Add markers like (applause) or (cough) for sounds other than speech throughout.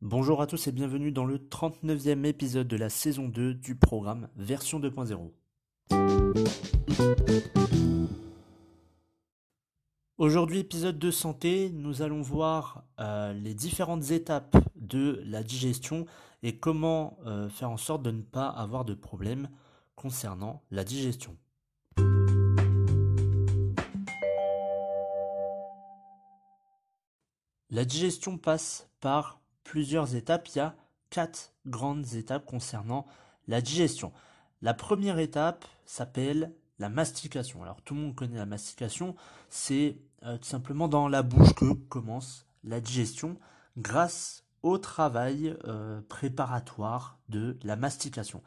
Bonjour à tous et bienvenue dans le 39e épisode de la saison 2 du programme version 2.0. Aujourd'hui, épisode de santé, nous allons voir euh, les différentes étapes de la digestion et comment euh, faire en sorte de ne pas avoir de problème concernant la digestion. La digestion passe par plusieurs étapes. Il y a quatre grandes étapes concernant la digestion. La première étape s'appelle la mastication. Alors tout le monde connaît la mastication, c'est euh, tout simplement dans la bouche que commence la digestion grâce au travail euh, préparatoire de la mastication.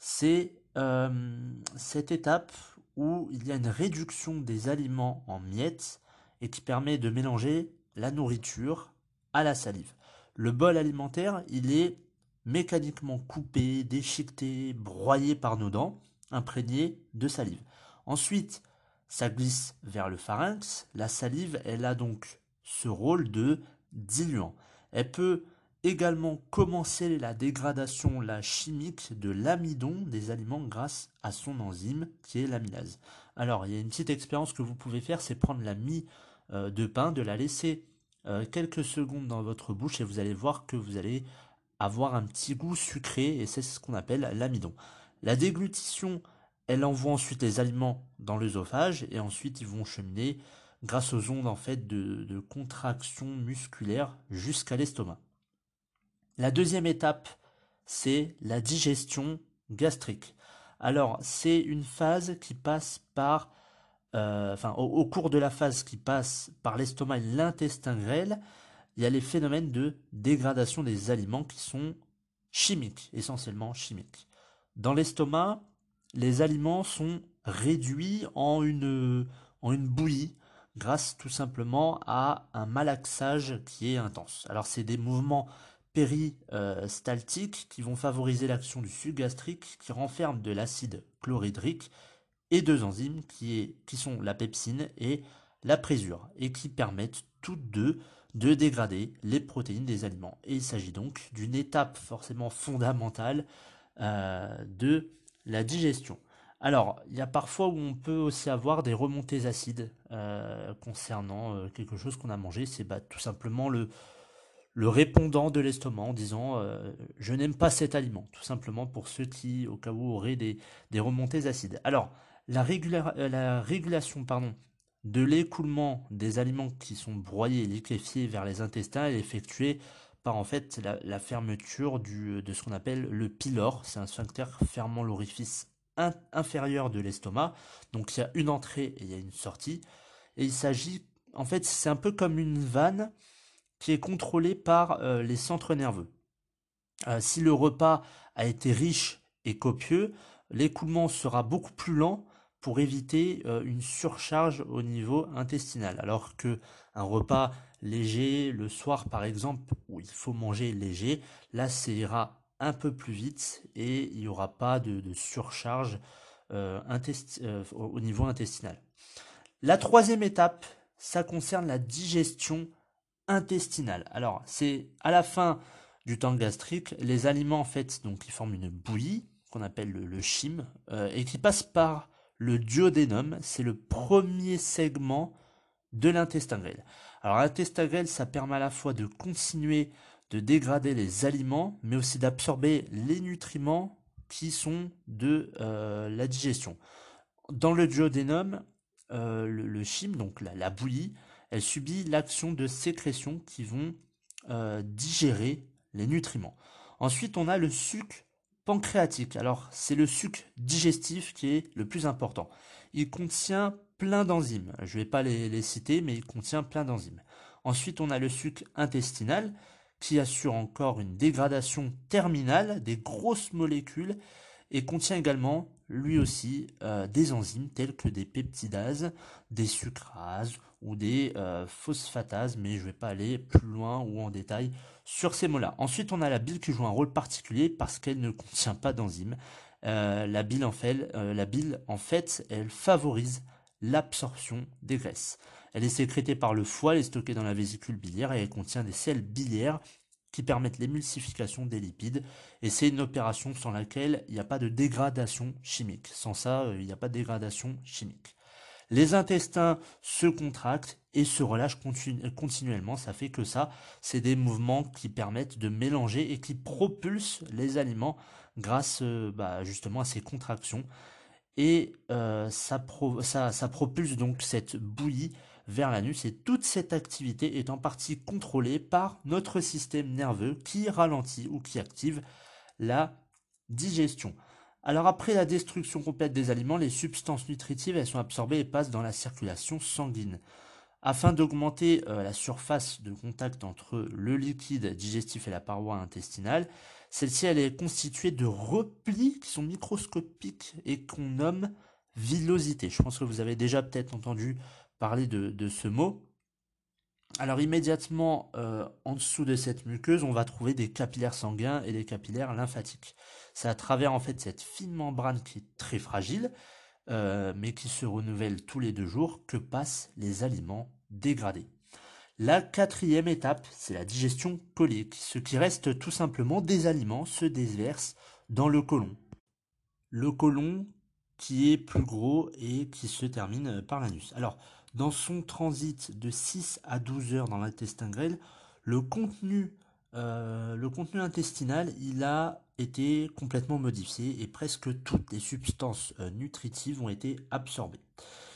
C'est euh, cette étape où il y a une réduction des aliments en miettes et qui permet de mélanger la nourriture à la salive. Le bol alimentaire, il est mécaniquement coupé, déchiqueté, broyé par nos dents, imprégné de salive. Ensuite, ça glisse vers le pharynx. La salive, elle a donc ce rôle de diluant. Elle peut également commencer la dégradation la chimique de l'amidon des aliments grâce à son enzyme qui est l'amylase. Alors, il y a une petite expérience que vous pouvez faire, c'est prendre la mie de pain, de la laisser euh, quelques secondes dans votre bouche et vous allez voir que vous allez avoir un petit goût sucré et c'est ce qu'on appelle l'amidon. La déglutition, elle envoie ensuite les aliments dans l'œsophage et ensuite ils vont cheminer grâce aux ondes en fait de, de contraction musculaire jusqu'à l'estomac. La deuxième étape, c'est la digestion gastrique. Alors, c'est une phase qui passe par, euh, enfin, au, cours de la phase qui passe par l'estomac et l'intestin grêle, il y a les phénomènes de dégradation des aliments qui sont chimiques, essentiellement chimiques. Dans l'estomac, les aliments sont réduits en une, en une bouillie grâce tout simplement à un malaxage qui est intense. Alors c'est des mouvements péristaltiques qui vont favoriser l'action du suc gastrique qui renferme de l'acide chlorhydrique et deux enzymes qui, sont la pepsine et la présure et qui permettent toutes deux de dégrader les protéines des aliments. Et il s'agit donc d'une étape forcément fondamentale euh, de la digestion. Alors, il y a parfois où on peut aussi avoir des remontées acides euh, concernant euh, quelque chose qu'on a mangé. C'est bah, tout simplement le, le répondant de l'estomac en disant je n'aime pas cet aliment, tout simplement pour ceux qui, au cas où, auraient des, remontées acides. Alors, la, euh, la régulation pardon, de l'écoulement des aliments qui sont broyés et liquéfiés vers les intestins est effectuée par en fait la, fermeture du, de ce qu'on appelle le pylore. C'est un sphincter fermant l'orifice inférieur de l'estomac. Donc il y a une entrée et il y a une sortie. Et il s'agit, en fait, c'est un peu comme une vanne qui est contrôlé par euh, les centres nerveux. Euh, si le repas a été riche et copieux, l'écoulement sera beaucoup plus lent pour éviter euh, une surcharge au niveau intestinal. Alors que un repas léger le soir par exemple où il faut manger léger, là ça ira un peu plus vite et il n'y aura pas de, surcharge au niveau intestinal. La troisième étape, ça concerne la digestion intestinale. Alors, c'est à la fin du temps gastrique, les aliments en fait, donc ils forment une bouillie qu'on appelle le, chyme euh, et qui passe par le duodénum. C'est le premier segment de l'intestin grêle. Alors l'intestin grêle, ça permet à la fois de continuer de dégrader les aliments, mais aussi d'absorber les nutriments qui sont de euh, la digestion. Dans le duodénum, euh, le, chyme, donc la bouillie, elle subit l'action de sécrétions qui vont euh, digérer les nutriments. Ensuite, on a le suc pancréatique. Alors, c'est le suc digestif qui est le plus important. Il contient plein d'enzymes. Je ne vais pas les, citer, mais il contient plein d'enzymes. Ensuite, on a le sucre intestinal qui assure encore une dégradation terminale des grosses molécules et contient également lui aussi euh, des enzymes telles que des peptidases, des sucrases ou des euh, phosphatases, mais je ne vais pas aller plus loin ou en détail sur ces mots-là. Ensuite, on a la bile qui joue un rôle particulier parce qu'elle ne contient pas d'enzymes. Euh, la, bile en fait, la bile, en fait, elle favorise l'absorption des graisses. Elle est sécrétée par le foie, elle est stockée dans la vésicule biliaire et elle contient des sels biliaires qui permettent l'émulsification des lipides. Et c'est une opération sans laquelle il n'y a pas de dégradation chimique. Sans ça, euh, il n'y a pas de dégradation chimique. Les intestins se contractent et se relâchent continuellement. Ça fait que ça, c'est des mouvements qui permettent de mélanger et qui propulsent les aliments grâce euh, bah, justement à ces contractions. Et euh, ça, propulse donc cette bouillie vers l'anus et toute cette activité est en partie contrôlée par notre système nerveux qui ralentit ou qui active la digestion. Alors après la destruction complète des aliments, les substances nutritives elles sont absorbées et passent dans la circulation sanguine. Afin d'augmenter euh, la surface de contact entre le liquide digestif et la paroi intestinale, celle-ci elle est constituée de replis qui sont microscopiques et qu'on nomme villosité. Je pense que vous avez déjà peut-être entendu parler de, ce mot. Alors immédiatement euh, en dessous de cette muqueuse, on va trouver des capillaires sanguins et des capillaires lymphatiques. C'est à travers en fait cette fine membrane qui est très fragile, euh, mais qui se renouvelle tous les deux jours, que passent les aliments dégradés. La quatrième étape, c'est la digestion colique. Ce qui reste tout simplement des aliments se déversent dans le côlon. Le côlon qui est plus gros et qui se termine par l'anus. Dans son transit de 6 à 12 heures dans l'intestin grêle, le contenu, euh, le contenu intestinal, il a été complètement modifié et presque toutes les substances euh, nutritives ont été absorbées.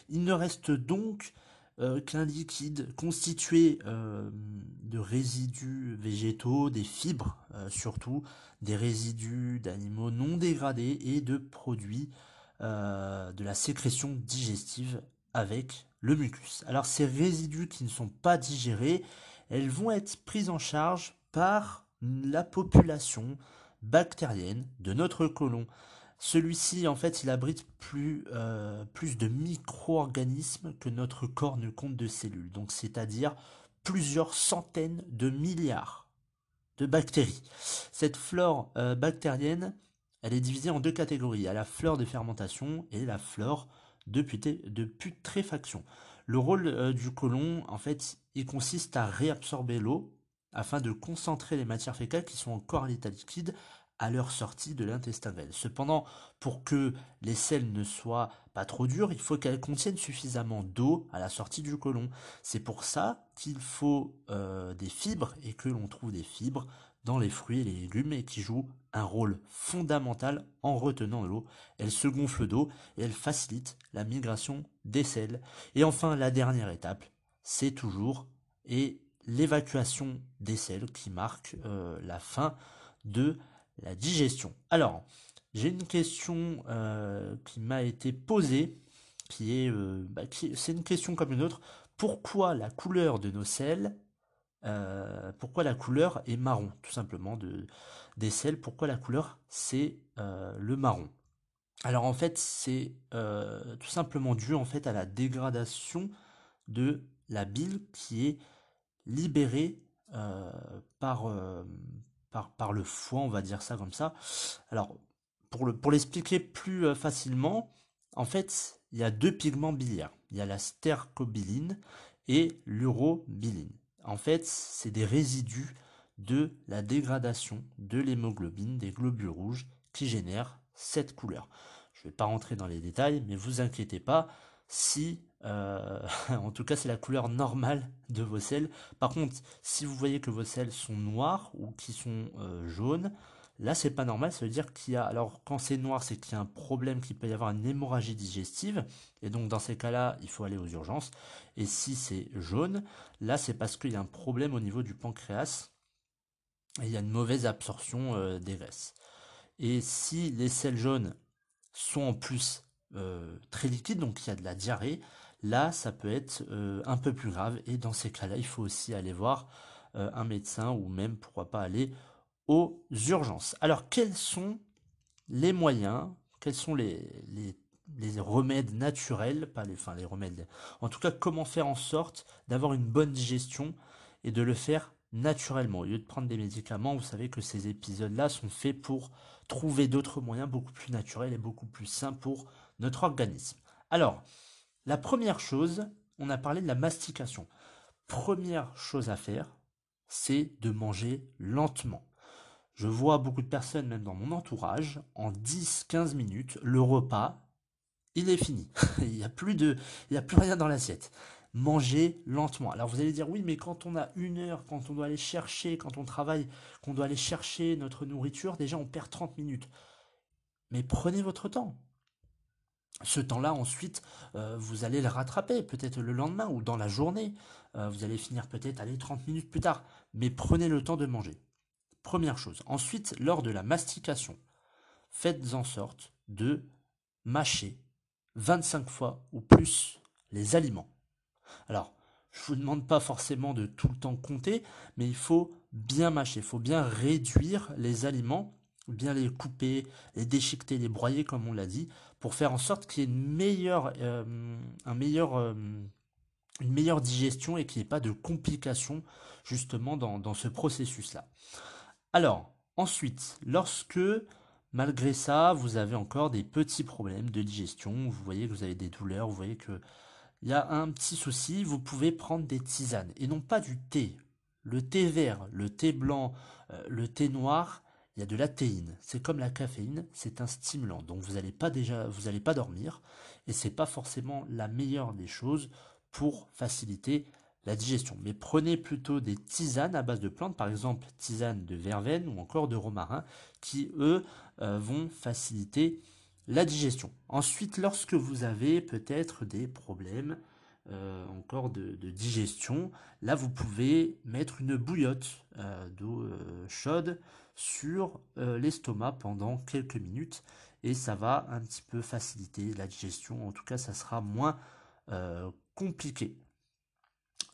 Il ne reste donc euh, qu'un liquide constitué de résidus végétaux, des fibres surtout, des résidus d'animaux non dégradés et de produits de la sécrétion digestive avec le mucus. Alors ces résidus qui ne sont pas digérés, elles vont être prises en charge par la population bactérienne de notre côlon. Celui-ci, en fait, il abrite plus, euh, de micro-organismes que notre corps ne compte de cellules. Donc, c'est-à-dire plusieurs centaines de milliards de bactéries. Cette flore euh, bactérienne, elle est divisée en deux catégories. Il y a la flore de fermentation et la flore de, putréfaction. Le rôle euh, du côlon, en fait, il consiste à réabsorber l'eau afin de concentrer les matières fécales qui sont encore à l'état liquide à leur sortie de l'intestin grêle. Cependant, pour que les selles ne soient pas trop dures, il faut qu'elles contiennent suffisamment d'eau à la sortie du côlon. C'est pour ça qu'il faut euh, des fibres et que l'on trouve des fibres dans les fruits et les légumes et qui jouent un rôle fondamental en retenant l'eau. Elle se gonfle d'eau et elle facilite la migration des sels. Et enfin, la dernière étape, c'est toujours et l'évacuation des sels qui marque euh, la fin de la digestion. Alors, j'ai une question euh, qui m'a été posée, qui est, euh, bah, c'est une question comme une autre. Pourquoi la couleur de nos sels euh, pourquoi la couleur est marron Tout simplement de, des sels. Pourquoi la couleur c'est euh, le marron? Alors en fait c'est euh, tout simplement dû en fait à la dégradation de la bile qui est libérée par, par, par, le foie, on va dire ça comme ça. Alors pour, le, pour l'expliquer plus facilement, en fait il y a deux pigments biliaires. Il y a la stercobiline et l'urobiline. En fait, c'est des résidus de la dégradation de l'hémoglobine, des globules rouges, qui génèrent cette couleur. Je ne vais pas rentrer dans les détails, mais vous inquiétez pas, si, euh, (laughs) en tout cas c'est la couleur normale de vos selles. Par contre, si vous voyez que vos selles sont noires ou qui sont euh, jaunes, Là, c'est pas normal, ça veut dire qu'il y a, alors quand c'est noir, c'est qu'il y a un problème, qu'il peut y avoir une hémorragie digestive, et donc dans ces cas-là, il faut aller aux urgences. Et si c'est jaune, là, c'est parce qu'il y a un problème au niveau du pancréas, et il y a une mauvaise absorption euh, des graisses. Et si les selles jaunes sont en plus euh, très liquides, donc il y a de la diarrhée, là, ça peut être un peu plus grave. Et dans ces cas-là, il faut aussi aller voir un médecin ou même, pourquoi pas, aller aux urgences. Alors, quels sont les moyens, quels sont les, remèdes naturels, pas les, enfin les remèdes, en tout cas, comment faire en sorte d'avoir une bonne digestion et de le faire naturellement? Au lieu de prendre des médicaments, vous savez que ces épisodes-là sont faits pour trouver d'autres moyens beaucoup plus naturels et beaucoup plus sains pour notre organisme. Alors, la première chose, on a parlé de la mastication. Première chose à faire, c'est de manger lentement. Je vois beaucoup de personnes, même dans mon entourage, en 10-15 minutes, le repas, il est fini. (laughs) il n'y a plus a plus rien dans l'assiette. Manger lentement. Alors vous allez dire oui, mais quand on a une heure, quand on doit aller chercher, quand on travaille, qu'on doit aller chercher notre nourriture, déjà on perd 30 minutes. Mais prenez votre temps. Ce temps-là, ensuite, euh, vous allez le rattraper, peut-être le lendemain ou dans la journée. Euh, vous allez finir peut-être aller 30 minutes plus tard. Mais prenez le temps de manger. Première chose. Ensuite, lors de la mastication, faites en sorte de mâcher 25 fois ou plus les aliments. Alors, je ne vous demande pas forcément de tout le temps compter, mais il faut bien mâcher, il faut bien réduire les aliments, bien les couper, les déchiqueter, les broyer comme on l'a dit, pour faire en sorte qu'il y ait une meilleure, euh, euh, digestion et qu'il n'y ait pas de complications justement dans ce processus-là. Alors, ensuite, lorsque malgré ça, vous avez encore des petits problèmes de digestion, vous voyez que vous avez des douleurs, vous voyez que il y a un petit souci, vous pouvez prendre des tisanes et non pas du thé. Le thé vert, le thé blanc, euh, le thé noir, il y a de la théine. C'est comme la caféine, c'est un stimulant. Donc vous n'allez pas déjà, vous n'allez pas dormir et c'est pas forcément la meilleure des choses pour faciliter digestion. Mais prenez plutôt des tisanes à base de plantes, par exemple tisane de verveine ou encore de romarin, qui eux euh, vont faciliter la digestion. Ensuite, lorsque vous avez peut-être des problèmes euh, encore de, digestion, là vous pouvez mettre une bouillotte euh, d'eau chaude sur l'estomac pendant quelques minutes et ça va un petit peu faciliter la digestion. En tout cas, ça sera moins compliqué.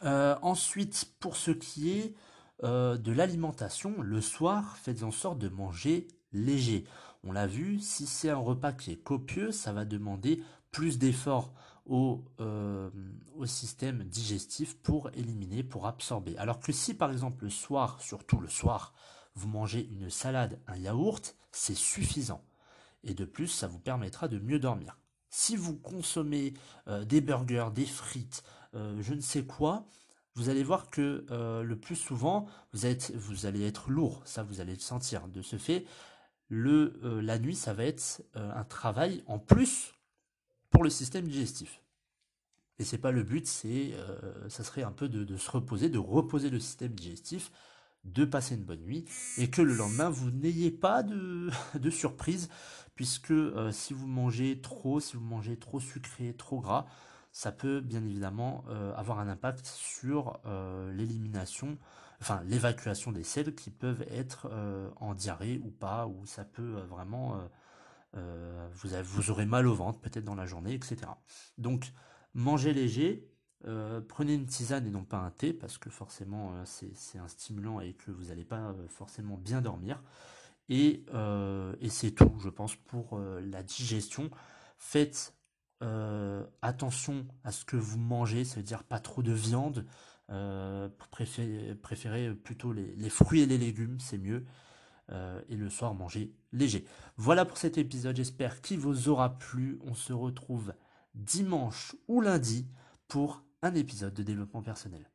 Euh, ensuite, pour ce qui est euh, de l'alimentation, le soir, faites en sorte de manger léger. On l'a vu, si c'est un repas qui est copieux, ça va demander plus d'efforts euh, au, système digestif pour éliminer, pour absorber. Alors que si par exemple le soir, surtout le soir, vous mangez une salade, un yaourt, c'est suffisant. Et de plus, ça vous permettra de mieux dormir. Si vous consommez des burgers, des frites, euh, je ne sais quoi, vous allez voir que euh, le plus souvent, vous, vous, allez être lourd, ça vous allez le sentir. De ce fait, le, euh, la nuit, ça va être un travail en plus pour le système digestif. Et c'est pas le but, c'est, ça serait un peu de, se reposer, de reposer le système digestif, de passer une bonne nuit, et que le lendemain, vous n'ayez pas de, (laughs) de, surprise, puisque si vous mangez trop, si vous mangez trop sucré, trop gras, ça peut bien évidemment euh, avoir un impact sur euh, l'élimination, enfin l'évacuation des sels qui peuvent être euh, en diarrhée ou pas, ou ça peut vraiment, vous, vous aurez mal au ventre peut-être dans la journée, etc. Donc mangez léger, prenez une tisane et non pas un thé, parce que forcément c'est un stimulant et que vous n'allez pas forcément bien dormir. Et, et c'est tout, je pense, pour la digestion. Faites euh, attention à ce que vous mangez, ça veut dire pas trop de viande, euh, préférez, plutôt les, fruits et les légumes, c'est mieux. Euh, et le soir, manger léger. Voilà pour cet épisode, j'espère qu'il vous aura plu. On se retrouve dimanche ou lundi pour un épisode de développement personnel.